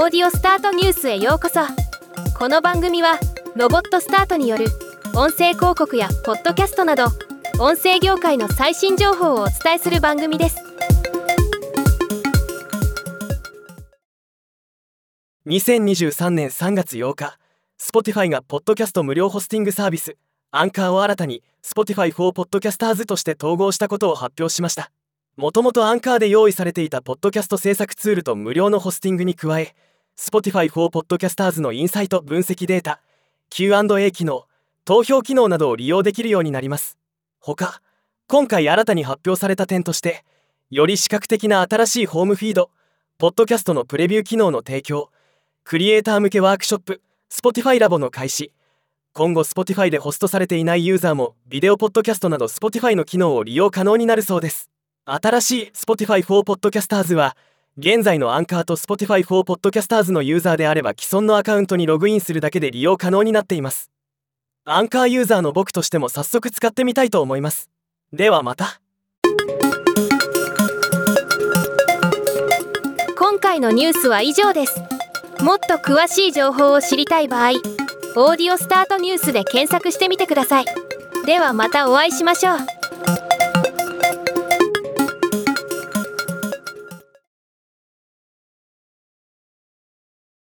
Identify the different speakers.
Speaker 1: オーディオスタートニュースへようこそ。この番組はロボットスタートによる音声広告やポッドキャストなど音声業界の最新情報をお伝えする番組です。
Speaker 2: 2023年3月8日 Spotify がポッドキャスト無料ホスティングサービスアンカーを新たに Spotify for Podcasters として統合したことを発表しました。もともとアンカーで用意されていたポッドキャスト制作ツールと無料のホスティングに加え Spotify for Podcasters のインサイト分析データ Q&A 機能投票機能などを利用できるようになります。他今回新たに発表された点としてより視覚的な新しいホームフィードポッドキャストのプレビュー機能の提供クリエイター向けワークショップ Spotify ラボの開始。今後 Spotify でホストされていないユーザーもビデオポッドキャストなど Spotify の機能を利用可能になるそうです。新しい Spotify for Podcasters は現在のアンカーと Spotify for Podcasters のユーザーであれば既存のアカウントにログインするだけで利用可能になっています。アンカーユーザーの僕としても早速使ってみたいと思います。ではまた。
Speaker 1: 今回のニュースは以上です。もっと詳しい情報を知りたい場合「オーディオスタートニュース」で検索してみてください。ではまたお会いしましょう。